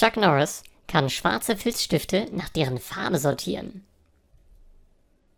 Chuck Norris kann schwarze Filzstifte nach deren Farbe sortieren.